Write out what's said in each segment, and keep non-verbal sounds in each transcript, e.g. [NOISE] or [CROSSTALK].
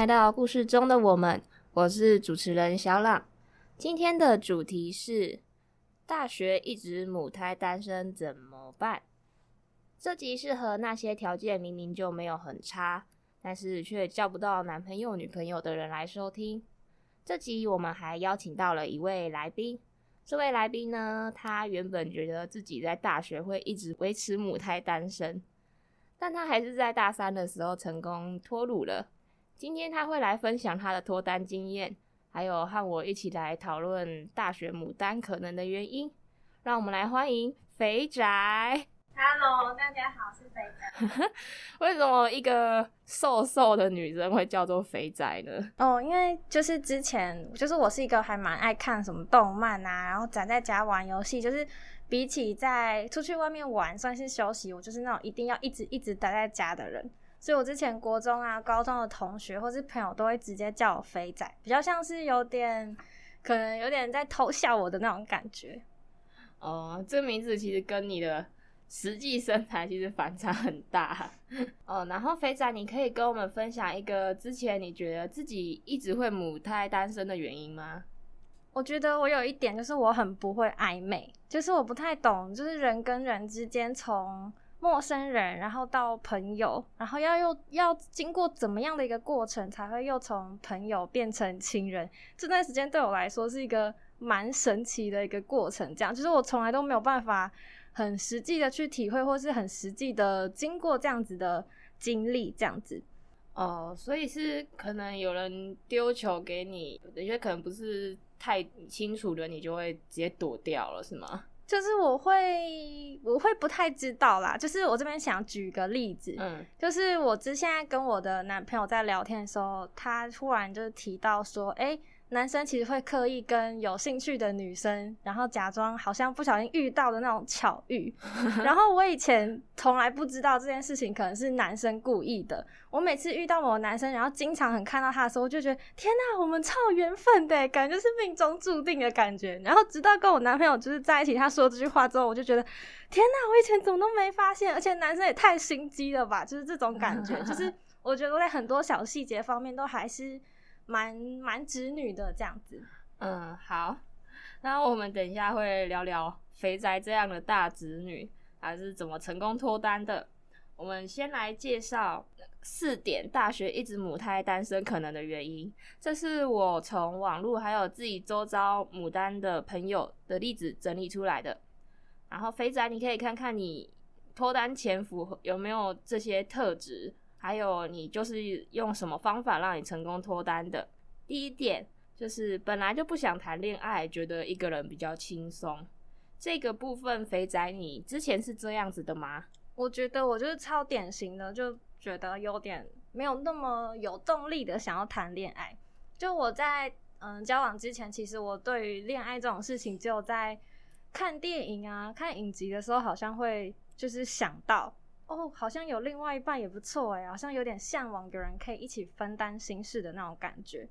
来到故事中的我们，我是主持人小朗。今天的主题是大学一直母胎单身怎么办？这集适合那些条件明明就没有很差，但是却交不到男朋友女朋友的人来收听。这集我们还邀请到了一位来宾，这位来宾呢，他原本觉得自己在大学会一直维持母胎单身，但他还是在大三的时候成功脱鲁了。今天他会来分享他的脱单经验，还有和我一起来讨论大学牡丹可能的原因。让我们来欢迎肥宅。Hello，大家好，是肥宅。[LAUGHS] 为什么一个瘦瘦的女生会叫做肥宅呢？哦，oh, 因为就是之前，就是我是一个还蛮爱看什么动漫啊，然后宅在家玩游戏，就是比起在出去外面玩算是休息，我就是那种一定要一直一直待在家的人。所以我之前国中啊、高中的同学或是朋友都会直接叫我肥仔，比较像是有点，可能有点在偷笑我的那种感觉。哦，这名字其实跟你的。实际身材其实反差很大哦。然后肥仔，你可以跟我们分享一个之前你觉得自己一直会母胎单身的原因吗？我觉得我有一点就是我很不会暧昧，就是我不太懂，就是人跟人之间从陌生人然后到朋友，然后要又要经过怎么样的一个过程才会又从朋友变成亲人？这段时间对我来说是一个蛮神奇的一个过程，这样就是我从来都没有办法。很实际的去体会，或是很实际的经过这样子的经历，这样子。哦，所以是可能有人丢球给你，有些可能不是太清楚的，你就会直接躲掉了，是吗？就是我会，我会不太知道啦。就是我这边想举个例子，嗯，就是我之前在跟我的男朋友在聊天的时候，他突然就是提到说，哎、欸。男生其实会刻意跟有兴趣的女生，然后假装好像不小心遇到的那种巧遇。[LAUGHS] 然后我以前从来不知道这件事情可能是男生故意的。我每次遇到某个男生，然后经常很看到他的时候，我就觉得天哪，我们超有缘分的，感觉是命中注定的感觉。然后直到跟我男朋友就是在一起，他说这句话之后，我就觉得天哪，我以前怎么都没发现，而且男生也太心机了吧，就是这种感觉。就是我觉得我在很多小细节方面都还是。蛮蛮直女的这样子，嗯，好，那我们等一下会聊聊肥宅这样的大直女，还是怎么成功脱单的。我们先来介绍四点大学一直母胎单身可能的原因，这是我从网络还有自己周遭母单的朋友的例子整理出来的。然后肥宅，你可以看看你脱单前符合有没有这些特质。还有，你就是用什么方法让你成功脱单的？第一点就是本来就不想谈恋爱，觉得一个人比较轻松。这个部分，肥仔，你之前是这样子的吗？我觉得我就是超典型的，就觉得有点没有那么有动力的想要谈恋爱。就我在嗯交往之前，其实我对于恋爱这种事情，只有在看电影啊、看影集的时候，好像会就是想到。哦，好像有另外一半也不错哎，好像有点向往有人可以一起分担心事的那种感觉。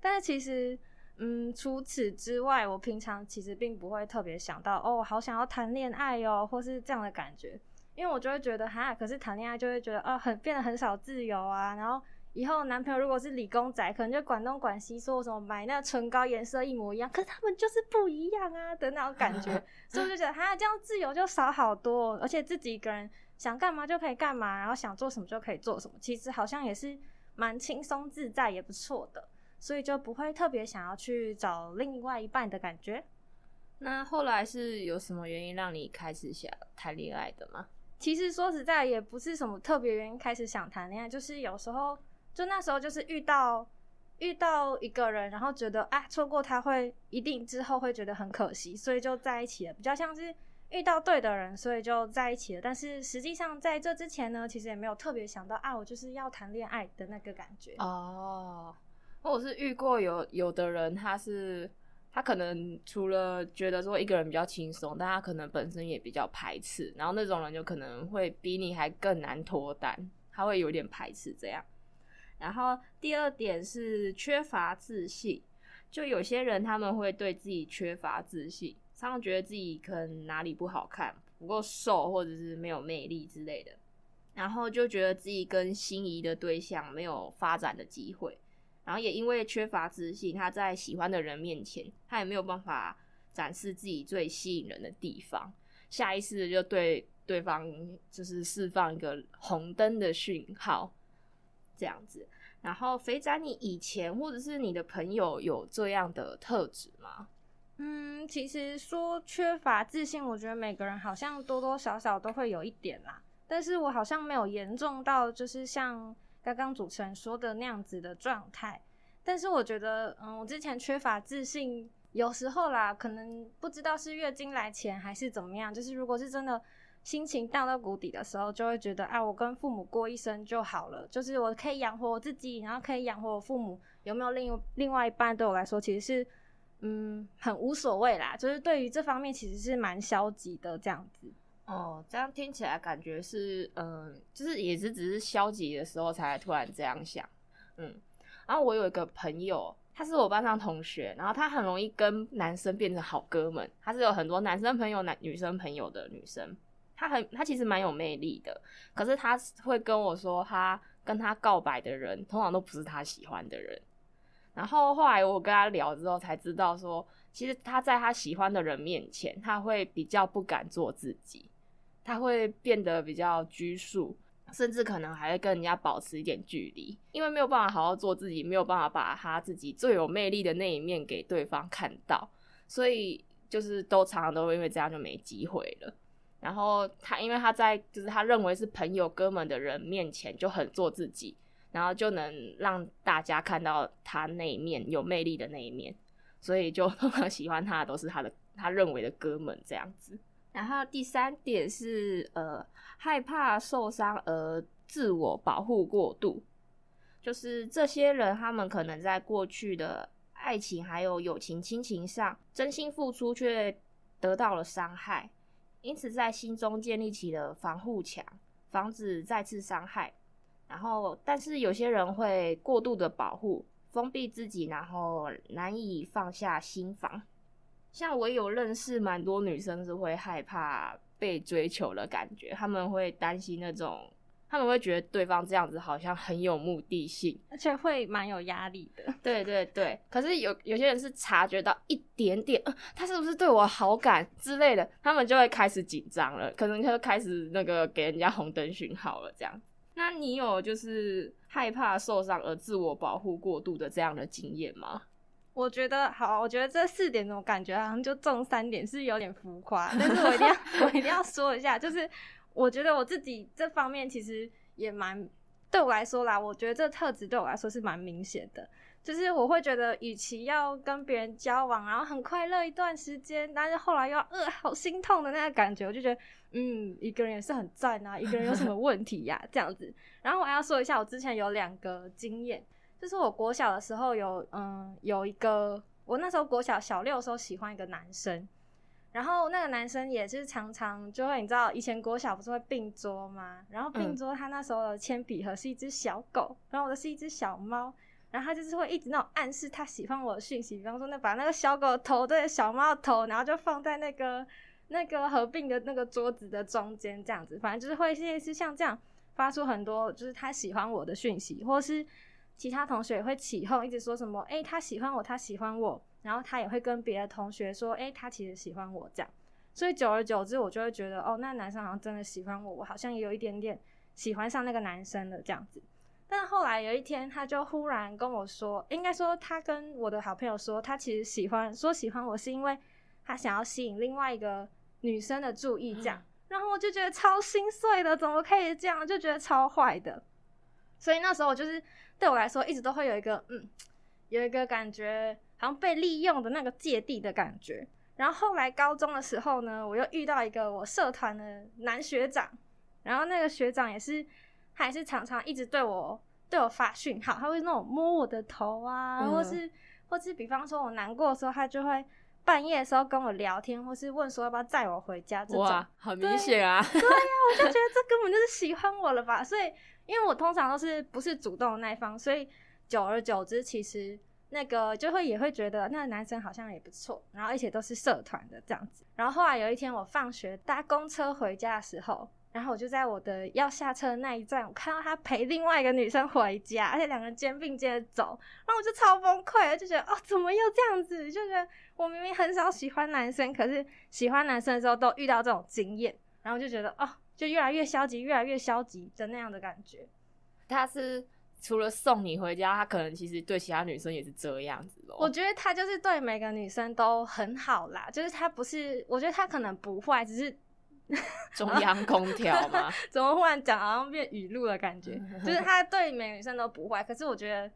但是其实，嗯，除此之外，我平常其实并不会特别想到，哦，好想要谈恋爱哟，或是这样的感觉。因为我就会觉得，哈，可是谈恋爱就会觉得，啊，很变得很少自由啊。然后以后男朋友如果是理工仔，可能就管东管西，说什么买那唇膏颜色一模一样，可是他们就是不一样啊的那种感觉。[LAUGHS] 所以我就觉得，哈，这样自由就少好多，而且自己一个人。想干嘛就可以干嘛，然后想做什么就可以做什么，其实好像也是蛮轻松自在，也不错的，所以就不会特别想要去找另外一半的感觉。那后来是有什么原因让你开始想谈恋爱的吗？其实说实在，也不是什么特别原因开始想谈恋爱，就是有时候就那时候就是遇到遇到一个人，然后觉得啊错过他会一定之后会觉得很可惜，所以就在一起了，比较像是。遇到对的人，所以就在一起了。但是实际上在这之前呢，其实也没有特别想到啊，我就是要谈恋爱的那个感觉。哦，我是遇过有有的人，他是他可能除了觉得说一个人比较轻松，但他可能本身也比较排斥，然后那种人就可能会比你还更难脱单，他会有点排斥这样。然后第二点是缺乏自信，就有些人他们会对自己缺乏自信。常常觉得自己可能哪里不好看，不够瘦，或者是没有魅力之类的，然后就觉得自己跟心仪的对象没有发展的机会，然后也因为缺乏自信，他在喜欢的人面前，他也没有办法展示自己最吸引人的地方，下意识的就对对方就是释放一个红灯的讯号，这样子。然后肥仔，你以前或者是你的朋友有这样的特质吗？嗯，其实说缺乏自信，我觉得每个人好像多多少少都会有一点啦。但是我好像没有严重到就是像刚刚主持人说的那样子的状态。但是我觉得，嗯，我之前缺乏自信，有时候啦，可能不知道是月经来前还是怎么样，就是如果是真的。心情荡到谷底的时候，就会觉得啊，我跟父母过一生就好了，就是我可以养活我自己，然后可以养活我父母。有没有另另外一半，对我来说其实是嗯很无所谓啦。就是对于这方面，其实是蛮消极的这样子。哦，这样听起来感觉是嗯，就是也是只是消极的时候才突然这样想。嗯，然后我有一个朋友，他是我班上同学，然后他很容易跟男生变成好哥们。他是有很多男生朋友、男女生朋友的女生。他很，他其实蛮有魅力的，可是他会跟我说，他跟他告白的人通常都不是他喜欢的人。然后后来我跟他聊之后才知道说，其实他在他喜欢的人面前，他会比较不敢做自己，他会变得比较拘束，甚至可能还会跟人家保持一点距离，因为没有办法好好做自己，没有办法把他自己最有魅力的那一面给对方看到，所以就是都常常都会因为这样就没机会了。然后他，因为他在就是他认为是朋友哥们的人面前就很做自己，然后就能让大家看到他那一面有魅力的那一面，所以就 [LAUGHS] 喜欢他的都是他的他认为的哥们这样子。然后第三点是呃害怕受伤而自我保护过度，就是这些人他们可能在过去的爱情还有友情亲情上真心付出，却得到了伤害。因此，在心中建立起了防护墙，防止再次伤害。然后，但是有些人会过度的保护、封闭自己，然后难以放下心防。像我有认识蛮多女生是会害怕被追求的感觉，他们会担心那种。他们会觉得对方这样子好像很有目的性，而且会蛮有压力的。对对对，可是有有些人是察觉到一点点，呃，他是不是对我好感之类的，他们就会开始紧张了，可能就开始那个给人家红灯讯号了。这样，那你有就是害怕受伤而自我保护过度的这样的经验吗？我觉得好，我觉得这四点我感觉好像就中三点是有点浮夸，但是我一定要 [LAUGHS] 我一定要说一下，就是。我觉得我自己这方面其实也蛮，对我来说啦，我觉得这个特质对我来说是蛮明显的。就是我会觉得，与其要跟别人交往，然后很快乐一段时间，但是后来又要呃好心痛的那个感觉，我就觉得，嗯，一个人也是很赞啊，一个人有什么问题呀、啊？[LAUGHS] 这样子。然后我还要说一下，我之前有两个经验，就是我国小的时候有，嗯，有一个，我那时候国小小六的时候喜欢一个男生。然后那个男生也是常常就会，你知道以前国小不是会并桌吗？然后并桌他那时候的铅笔盒是一只小狗，然后我的是一只小猫，然后他就是会一直那种暗示他喜欢我的讯息，比方说那把那个小狗头对小猫头，然后就放在那个那个合并的那个桌子的中间这样子，反正就是会类似像这样发出很多就是他喜欢我的讯息，或是其他同学也会起哄，一直说什么诶，他喜欢我，他喜欢我。然后他也会跟别的同学说：“诶，他其实喜欢我这样。”所以久而久之，我就会觉得，哦，那男生好像真的喜欢我，我好像也有一点点喜欢上那个男生了这样子。但后来有一天，他就忽然跟我说，应该说他跟我的好朋友说，他其实喜欢，说喜欢我是因为他想要吸引另外一个女生的注意这样。然后我就觉得超心碎的，怎么可以这样？就觉得超坏的。所以那时候我就是对我来说，一直都会有一个嗯，有一个感觉。好像被利用的那个芥蒂的感觉。然后后来高中的时候呢，我又遇到一个我社团的男学长，然后那个学长也是，他也是常常一直对我对我发讯号，他会那种摸我的头啊，嗯、或是或是比方说我难过的时候，他就会半夜的时候跟我聊天，或是问说要不要载我回家这种。哇，很明显啊！对呀、啊，我就觉得这根本就是喜欢我了吧？所以因为我通常都是不是主动的那一方，所以久而久之，其实。那个就会也会觉得那个男生好像也不错，然后而且都是社团的这样子。然后后来有一天我放学搭公车回家的时候，然后我就在我的要下车的那一站，我看到他陪另外一个女生回家，而且两个人肩并肩走，然后我就超崩溃，就觉得哦，怎么又这样子？就觉得我明明很少喜欢男生，可是喜欢男生的时候都遇到这种经验，然后就觉得哦，就越来越消极，越来越消极的那样的感觉。他是除了送你回家，他可能其实对其他女生也是这样子咯。我觉得他就是对每个女生都很好啦，就是他不是，我觉得他可能不坏，只是。[LAUGHS] 中央空调吗？[LAUGHS] 怎么忽然讲好像变语录的感觉？[LAUGHS] 就是他对每个女生都不坏，可是我觉得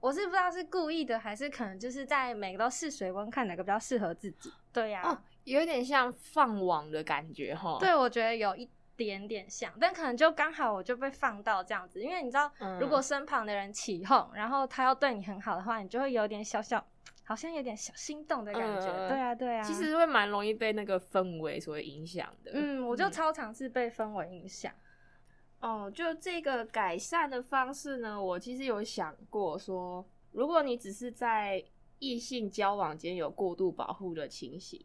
我是不知道是故意的，还是可能就是在每个都试水温，看哪个比较适合自己。对呀、啊哦，有点像放网的感觉哈。对，我觉得有一点点像，但可能就刚好我就被放到这样子，因为你知道，如果身旁的人起哄，然后他要对你很好的话，你就会有点小小。好像有点小心动的感觉，嗯、对啊，对啊，其实会蛮容易被那个氛围所影响的。嗯，我就超常是被氛围影响。哦，就这个改善的方式呢，我其实有想过说，如果你只是在异性交往间有过度保护的情形，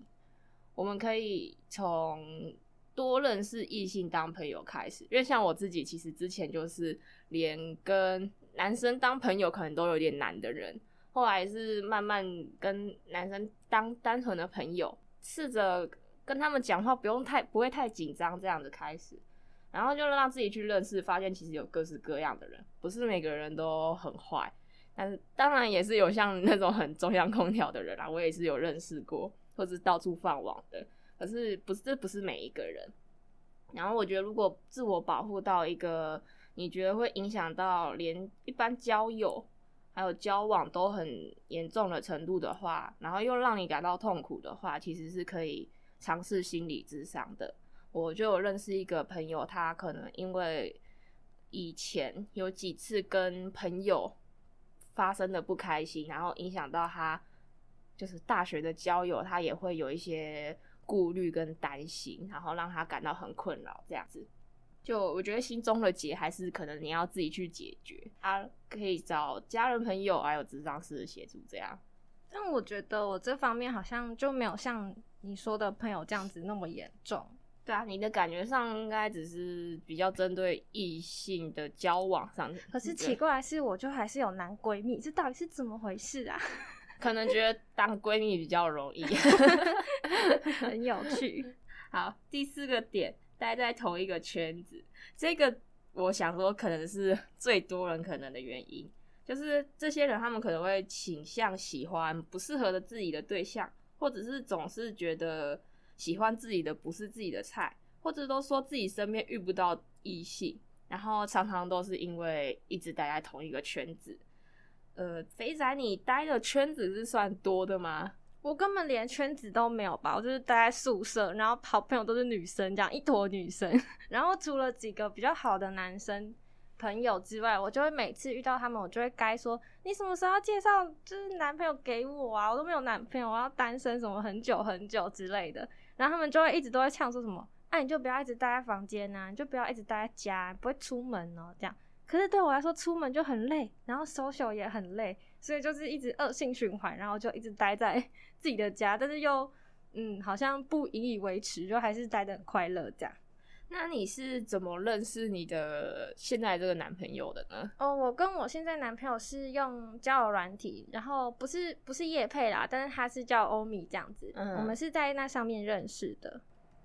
我们可以从多认识异性当朋友开始。因为像我自己，其实之前就是连跟男生当朋友可能都有点难的人。后来是慢慢跟男生当单纯的朋友，试着跟他们讲话不用太不会太紧张这样子开始，然后就让自己去认识，发现其实有各式各样的人，不是每个人都很坏，但是当然也是有像那种很中央空调的人啦，我也是有认识过，或是到处放网的，可是不是这不是每一个人。然后我觉得如果自我保护到一个你觉得会影响到连一般交友。还有交往都很严重的程度的话，然后又让你感到痛苦的话，其实是可以尝试心理咨商的。我就认识一个朋友，他可能因为以前有几次跟朋友发生的不开心，然后影响到他就是大学的交友，他也会有一些顾虑跟担心，然后让他感到很困扰这样子。就我觉得心中的结还是可能你要自己去解决，他可以找家人朋友还有咨商师的协助这样。但我觉得我这方面好像就没有像你说的朋友这样子那么严重。对啊，你的感觉上应该只是比较针对异性的交往上。可是奇怪的是，我就还是有男闺蜜，这到底是怎么回事啊？[LAUGHS] 可能觉得当闺蜜比较容易，[LAUGHS] 很有趣。[LAUGHS] 好，第四个点。待在同一个圈子，这个我想说可能是 [LAUGHS] 最多人可能的原因，就是这些人他们可能会倾向喜欢不适合的自己的对象，或者是总是觉得喜欢自己的不是自己的菜，或者都说自己身边遇不到异性，然后常常都是因为一直待在同一个圈子。呃，肥仔，你待的圈子是算多的吗？我根本连圈子都没有吧，我就是待在宿舍，然后好朋友都是女生，这样一坨女生。[LAUGHS] 然后除了几个比较好的男生朋友之外，我就会每次遇到他们，我就会该说你什么时候介绍就是男朋友给我啊？我都没有男朋友，我要单身什么很久很久之类的。然后他们就会一直都在呛说什么，哎、你就不要一直待在房间、啊，你就不要一直待在家，不会出门哦，这样。可是对我来说，出门就很累，然后 social 也很累，所以就是一直恶性循环，然后就一直待在 [LAUGHS] 自己的家，但是又嗯，好像不引以为耻，就还是待得很快乐这样。那你是怎么认识你的现在这个男朋友的呢？哦，我跟我现在男朋友是用交友软体，然后不是不是叶配啦，但是他是叫欧米这样子，嗯，我们是在那上面认识的。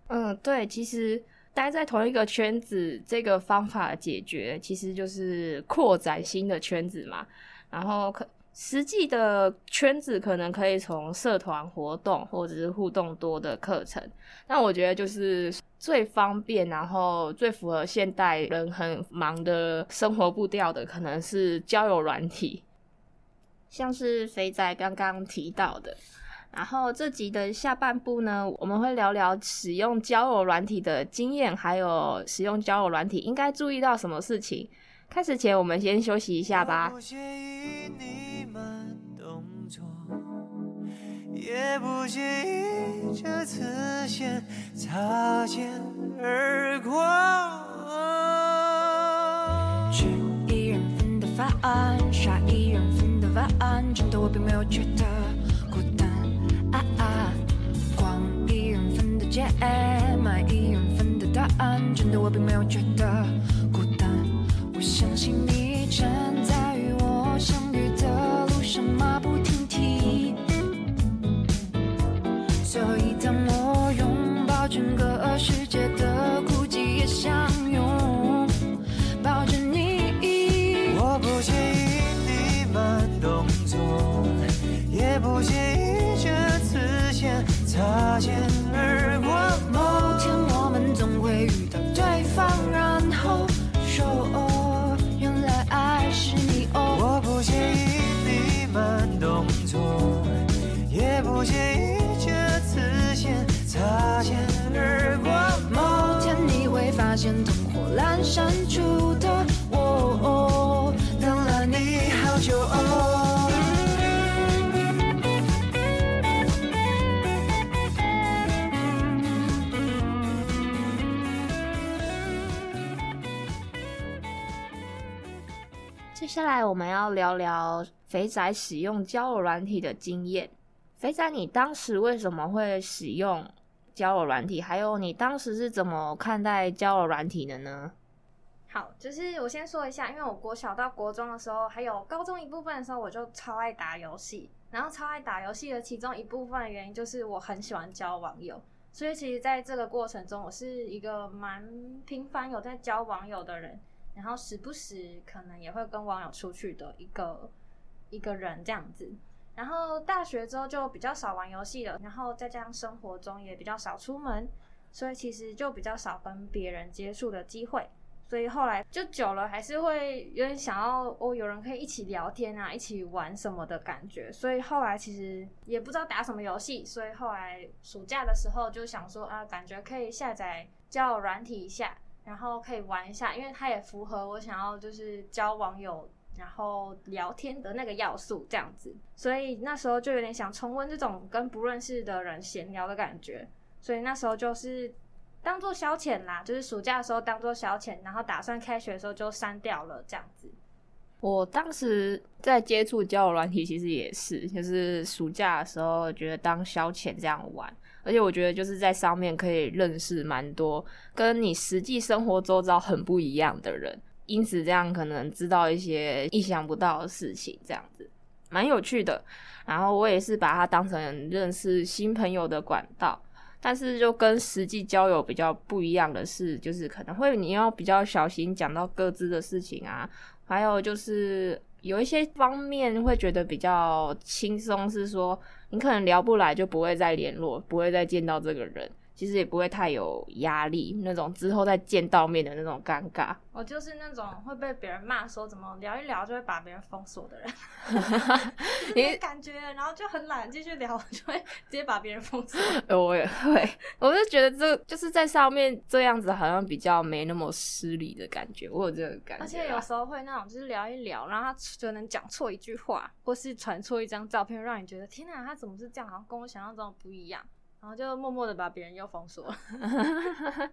嗯，对，其实。待在同一个圈子，这个方法解决其实就是扩展新的圈子嘛。然后可实际的圈子可能可以从社团活动或者是互动多的课程。那我觉得就是最方便，然后最符合现代人很忙的生活步调的，可能是交友软体，像是肥仔刚刚提到的。然后这集的下半部呢，我们会聊聊使用交友软体的经验，还有使用交友软体应该注意到什么事情。开始前，我们先休息一下吧。不介意你慢动作，也不介意这次先擦肩而过。吃一人份的饭，刷一人份的碗，真的我并没有觉得孤单。啊啊！逛一人份的街，买一人份的答案，真的我并没有觉得。我相信你站在下来我们要聊聊肥仔使用交友软体的经验。肥仔，你当时为什么会使用交友软体？还有你当时是怎么看待交友软体的呢？好，就是我先说一下，因为我国小到国中的时候，还有高中一部分的时候，我就超爱打游戏。然后超爱打游戏的其中一部分原因，就是我很喜欢交网友。所以其实在这个过程中，我是一个蛮频繁有在交网友的人。然后时不时可能也会跟网友出去的一个一个人这样子，然后大学之后就比较少玩游戏了，然后再加上生活中也比较少出门，所以其实就比较少跟别人接触的机会，所以后来就久了还是会有点想要哦，有人可以一起聊天啊，一起玩什么的感觉，所以后来其实也不知道打什么游戏，所以后来暑假的时候就想说啊，感觉可以下载叫软体一下。然后可以玩一下，因为它也符合我想要就是交网友，然后聊天的那个要素这样子，所以那时候就有点想重温这种跟不认识的人闲聊的感觉，所以那时候就是当做消遣啦，就是暑假的时候当做消遣，然后打算开学的时候就删掉了这样子。我当时在接触交友软体，其实也是，就是暑假的时候觉得当消遣这样玩。而且我觉得就是在上面可以认识蛮多跟你实际生活周遭很不一样的人，因此这样可能知道一些意想不到的事情，这样子蛮有趣的。然后我也是把它当成认识新朋友的管道，但是就跟实际交友比较不一样的是，就是可能会你要比较小心讲到各自的事情啊，还有就是。有一些方面会觉得比较轻松，是说你可能聊不来就不会再联络，不会再见到这个人。其实也不会太有压力，那种之后再见到面的那种尴尬。我就是那种会被别人骂说怎么聊一聊就会把别人封锁的人，[LAUGHS] 你感觉，然后就很懒继续聊，就会直接把别人封锁。[LAUGHS] 我也会，我就觉得这就是在上面这样子好像比较没那么失礼的感觉，我有这个感觉。而且有时候会那种就是聊一聊，然后他就能讲错一句话，或是传错一张照片，让你觉得天哪，他怎么是这样？好像跟我想象中不一样。然后就默默的把别人又封锁，[LAUGHS]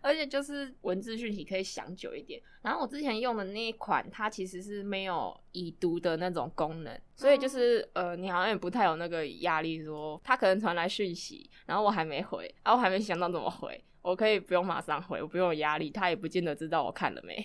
而且就是文字讯息可以想久一点。然后我之前用的那一款，它其实是没有已读的那种功能，所以就是呃，你好像也不太有那个压力，说他可能传来讯息，然后我还没回，然后我还没想到怎么回。我可以不用马上回，我不用有压力，他也不见得知道我看了没。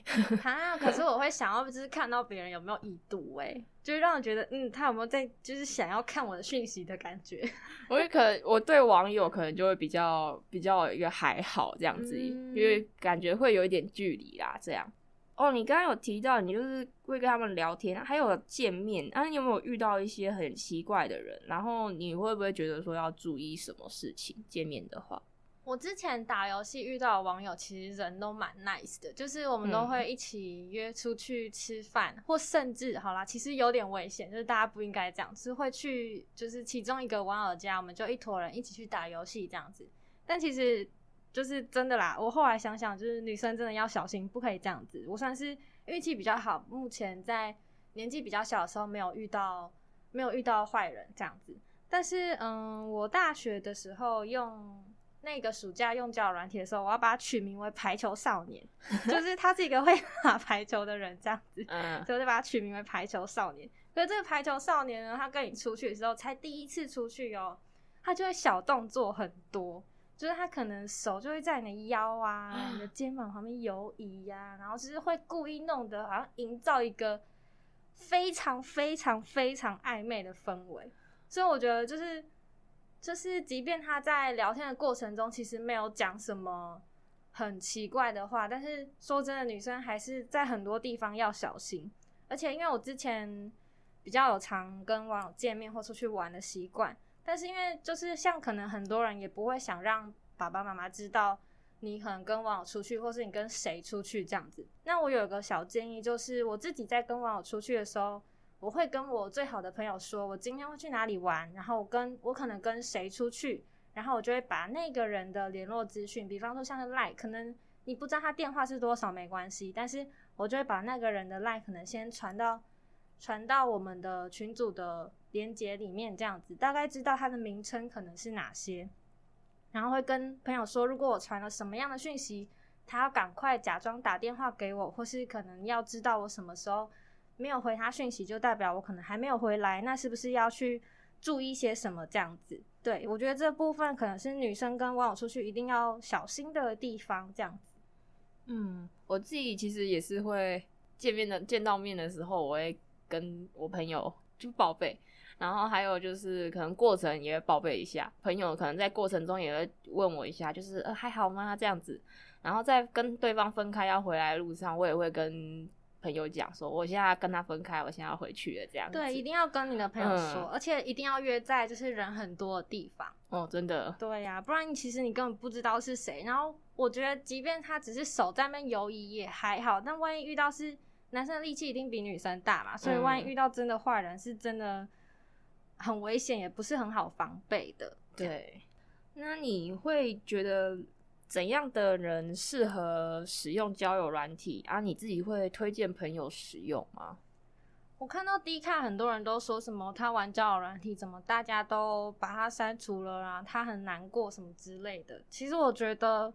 啊，[LAUGHS] 可是我会想要就是看到别人有没有已读，哎，就是让人觉得，嗯，他有没有在，就是想要看我的讯息的感觉。[LAUGHS] 我也可能，我对网友可能就会比较比较一个还好这样子，嗯、因为感觉会有一点距离啦，这样。哦，你刚刚有提到你就是会跟他们聊天，还有见面，啊，你有没有遇到一些很奇怪的人？然后你会不会觉得说要注意什么事情？见面的话。我之前打游戏遇到的网友，其实人都蛮 nice 的，就是我们都会一起约出去吃饭，嗯、或甚至好啦，其实有点危险，就是大家不应该这样，是会去就是其中一个网友家，我们就一坨人一起去打游戏这样子。但其实就是真的啦，我后来想想，就是女生真的要小心，不可以这样子。我算是运气比较好，目前在年纪比较小的时候没有遇到没有遇到坏人这样子。但是嗯，我大学的时候用。那个暑假用交友软体的时候，我要把它取名为“排球少年”，就 [LAUGHS] 是他是一个会打排球的人，这样子，所以我就把它取名为“排球少年”。可是这个排球少年呢，他跟你出去的时候才第一次出去哦，他就会小动作很多，就是他可能手就会在你的腰啊、你的肩膀旁边游移呀、啊，然后就是会故意弄得好像营造一个非常非常非常暧昧的氛围。所以我觉得就是就是，即便他在聊天的过程中其实没有讲什么很奇怪的话，但是说真的，女生还是在很多地方要小心。而且因为我之前比较有常跟网友见面或出去玩的习惯。但是因为就是像可能很多人也不会想让爸爸妈妈知道你可能跟网友出去，或是你跟谁出去这样子。那我有一个小建议，就是我自己在跟网友出去的时候，我会跟我最好的朋友说，我今天会去哪里玩，然后跟我可能跟谁出去，然后我就会把那个人的联络资讯，比方说像是 LINE，可能你不知道他电话是多少没关系，但是我就会把那个人的 LINE 可能先传到传到我们的群组的。连接里面这样子，大概知道他的名称可能是哪些，然后会跟朋友说，如果我传了什么样的讯息，他要赶快假装打电话给我，或是可能要知道我什么时候没有回他讯息，就代表我可能还没有回来，那是不是要去注意些什么这样子？对，我觉得这部分可能是女生跟网友出去一定要小心的地方，这样子。嗯，我自己其实也是会见面的，见到面的时候，我会跟我朋友就报备。然后还有就是，可能过程也会报备一下，朋友可能在过程中也会问我一下，就是呃还好吗？这样子。然后在跟对方分开要回来的路上，我也会跟朋友讲说，我现在跟他分开，我现在要回去了，这样子。对，一定要跟你的朋友说，嗯、而且一定要约在就是人很多的地方。哦，真的。对呀、啊，不然其实你根本不知道是谁。然后我觉得，即便他只是手在那边游移也还好，但万一遇到是男生的力气一定比女生大嘛，所以万一遇到真的坏人，是真的。很危险，也不是很好防备的。对，那你会觉得怎样的人适合使用交友软体啊？你自己会推荐朋友使用吗？我看到 D 卡很多人都说什么他玩交友软体，怎么大家都把他删除了啊？他很难过什么之类的。其实我觉得。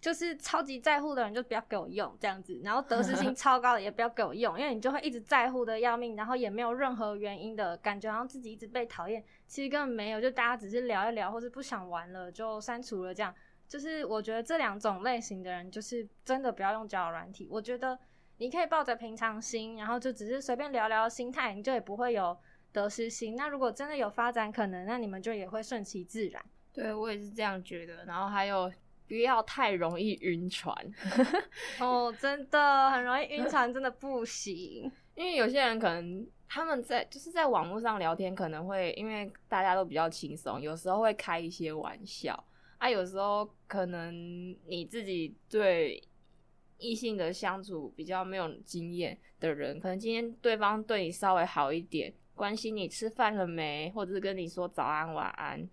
就是超级在乎的人就不要给我用这样子，然后得失心 [LAUGHS] 超高的也不要给我用，因为你就会一直在乎的要命，然后也没有任何原因的感觉，好像自己一直被讨厌，其实根本没有，就大家只是聊一聊，或是不想玩了就删除了这样。就是我觉得这两种类型的人，就是真的不要用交友软体。我觉得你可以抱着平常心，然后就只是随便聊聊心态，你就也不会有得失心。那如果真的有发展可能，那你们就也会顺其自然。对，我也是这样觉得。然后还有。不要太容易晕船 [LAUGHS] 哦，真的很容易晕船，真的不行。因为有些人可能他们在就是在网络上聊天，可能会因为大家都比较轻松，有时候会开一些玩笑啊。有时候可能你自己对异性的相处比较没有经验的人，可能今天对方对你稍微好一点，关心你吃饭了没，或者是跟你说早安晚安。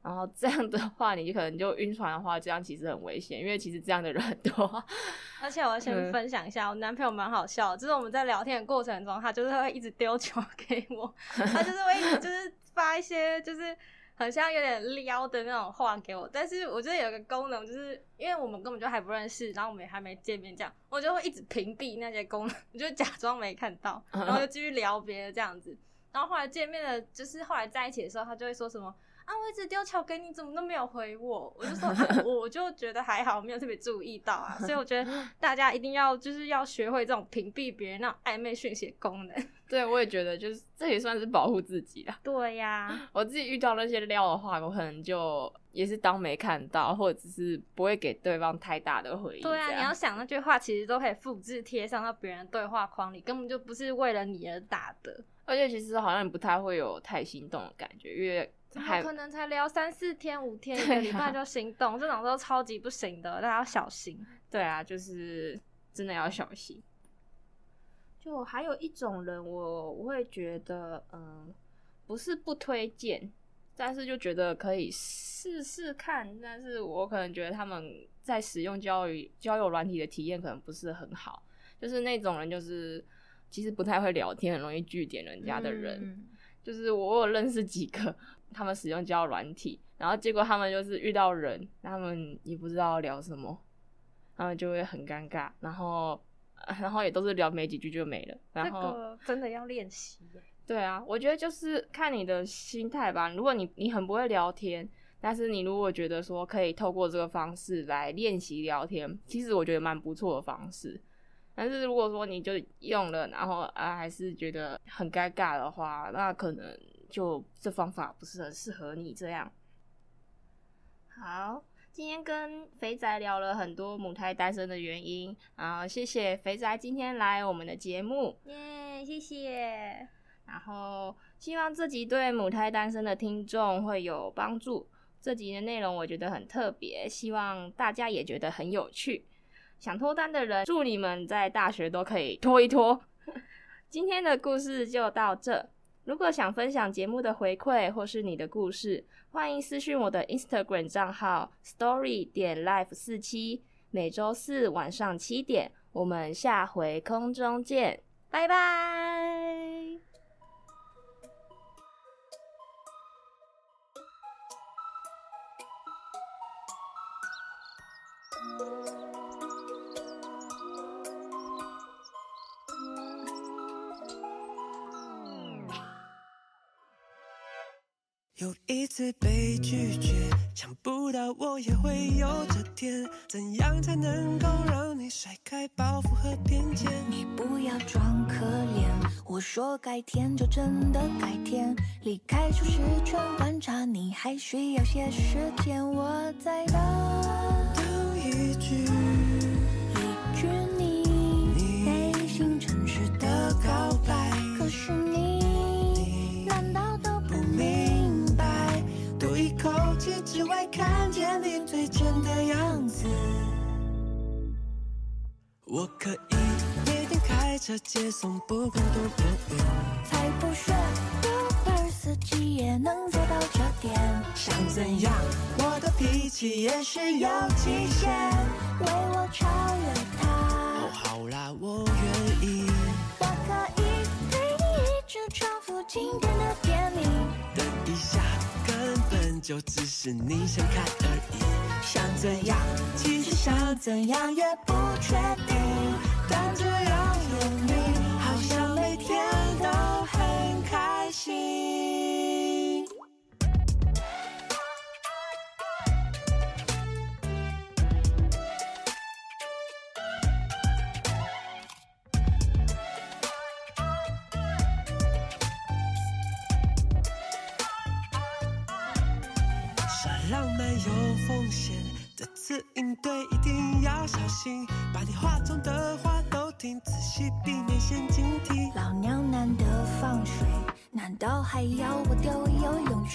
然后这样的话，你可能就晕船的话，这样其实很危险，因为其实这样的人很多。[LAUGHS] 而且我要先分享一下，嗯、我男朋友蛮好笑，就是我们在聊天的过程中，他就是会一直丢球给我，[LAUGHS] 他就是会一直就是发一些就是很像有点撩的那种话给我。但是我觉得有个功能，就是因为我们根本就还不认识，然后我们也还没见面，这样我就会一直屏蔽那些功能，我 [LAUGHS] 就假装没看到，然后就继续聊别的这样子。然后后来见面了，就是后来在一起的时候，他就会说什么。啊！我一直丢球给你，怎么都没有回我？我就说，我就觉得还好，没有特别注意到啊。所以我觉得 [LAUGHS] 大家一定要就是要学会这种屏蔽别人那种暧昧讯息的功能。[LAUGHS] 对，我也觉得，就是这也算是保护自己啦。对呀、啊，我自己遇到那些撩的话，我可能就也是当没看到，或者只是不会给对方太大的回应。对啊，你要想那句话，其实都可以复制贴上到别人对话框里，根本就不是为了你而打的。而且其实好像不太会有太心动的感觉，因为。怎么可能才聊三四天五天一个礼拜就心动？啊、这种都超级不行的，大家要小心。对啊，就是真的要小心。就还有一种人我，我我会觉得，嗯，不是不推荐，但是就觉得可以试试看。但是我可能觉得他们在使用交友交友软体的体验可能不是很好。就是那种人，就是其实不太会聊天，很容易句点人家的人。嗯、就是我有认识几个。他们使用交友软体，然后结果他们就是遇到人，他们也不知道聊什么，他们就会很尴尬，然后然后也都是聊没几句就没了。然后这个真的要练习。对啊，我觉得就是看你的心态吧。如果你你很不会聊天，但是你如果觉得说可以透过这个方式来练习聊天，其实我觉得蛮不错的方式。但是如果说你就用了，然后啊还是觉得很尴尬的话，那可能就这方法不是很适合你这样。好，今天跟肥仔聊了很多母胎单身的原因，啊，谢谢肥仔今天来我们的节目，耶，谢谢。然后希望这集对母胎单身的听众会有帮助。这集的内容我觉得很特别，希望大家也觉得很有趣。想脱单的人，祝你们在大学都可以脱一脱。[LAUGHS] 今天的故事就到这。如果想分享节目的回馈或是你的故事，欢迎私讯我的 Instagram 账号 story 点 life 四七。每周四晚上七点，我们下回空中见，拜拜。这天。怎样才能够让你甩开包袱和偏见？你不要装可怜，我说改天就真的改天。离开舒适圈，观察你还需要些时间。我在等，等一句，一句你内心诚实的告白。看见你最真的样子。我可以每天开车接送，不管多远。才不屑，有本司机也能做到这点。想怎样？我的脾气也是有极限。为我超越他。哦，好啦，我愿意。我可以陪你一直重复经典的电影。就只是你想看而已。想怎样？其实想怎样也不确定。但只要有你，好像每天都很开心。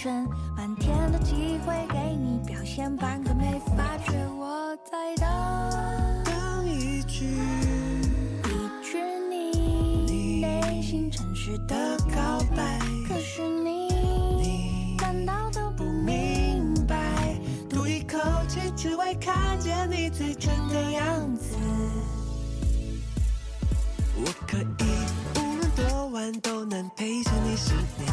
圈？满天的机会给你表现，半个没发觉我在等。等一句，一句你内心诚实的告白。可是你，你难道都不明白？赌一口气，只为看见你最真的样子。我可以无论多晚都能陪着你十年。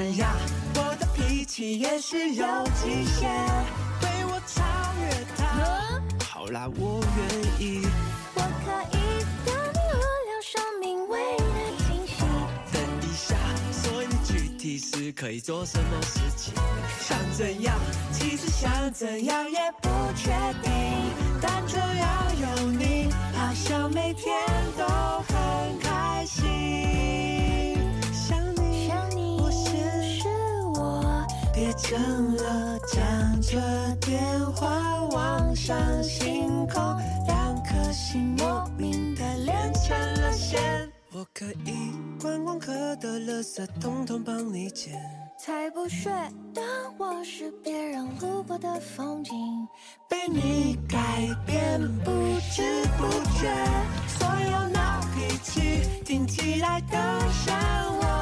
想怎样？我的脾气也是有极限。被我超越它。好啦，我愿意。我可以当你无聊生命唯一的惊喜。等一下，所以你具体是可以做什么事情？想怎样？其实想怎样也不确定。但只要有你，好像每天都很开心。也成了，讲着电话望向星空，两颗心莫名的连成了线。我可以观光客的垃圾，统统帮你捡。才不屑，当我是别人路过的风景，被你改变，不知不觉，所有闹脾气听起来都像。